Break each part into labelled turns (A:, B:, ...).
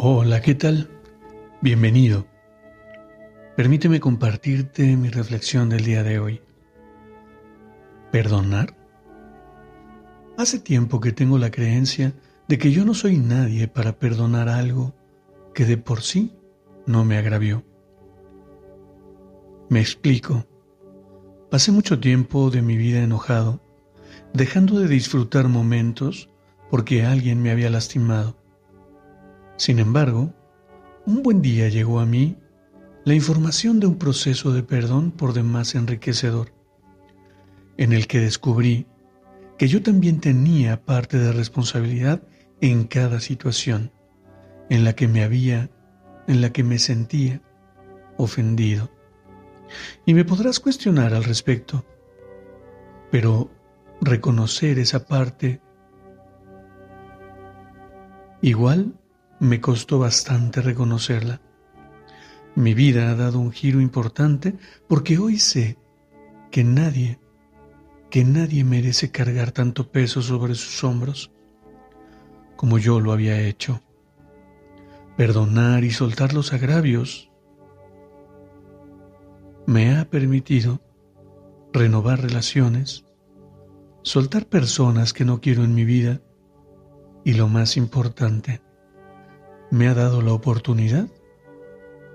A: Hola, ¿qué tal? Bienvenido. Permíteme compartirte mi reflexión del día de hoy. ¿Perdonar? Hace tiempo que tengo la creencia de que yo no soy nadie para perdonar algo que de por sí no me agravió. Me explico. Pasé mucho tiempo de mi vida enojado, dejando de disfrutar momentos porque alguien me había lastimado sin embargo, un buen día llegó a mí la información de un proceso de perdón por demás enriquecedor, en el que descubrí que yo también tenía parte de responsabilidad en cada situación en la que me había, en la que me sentía ofendido. Y me podrás cuestionar al respecto, pero reconocer esa parte igual me costó bastante reconocerla. Mi vida ha dado un giro importante porque hoy sé que nadie, que nadie merece cargar tanto peso sobre sus hombros como yo lo había hecho. Perdonar y soltar los agravios me ha permitido renovar relaciones, soltar personas que no quiero en mi vida y lo más importante, me ha dado la oportunidad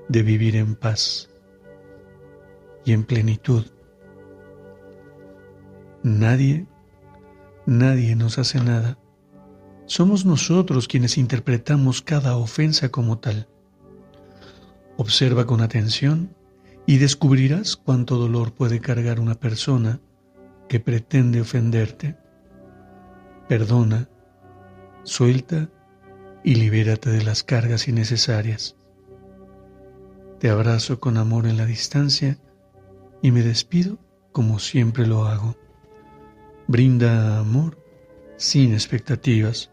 A: de vivir en paz y en plenitud. Nadie, nadie nos hace nada. Somos nosotros quienes interpretamos cada ofensa como tal. Observa con atención y descubrirás cuánto dolor puede cargar una persona que pretende ofenderte. Perdona, suelta y libérate de las cargas innecesarias. Te abrazo con amor en la distancia y me despido como siempre lo hago. Brinda amor sin expectativas.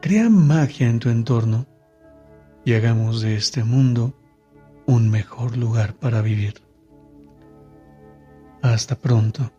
A: Crea magia en tu entorno y hagamos de este mundo un mejor lugar para vivir. Hasta pronto.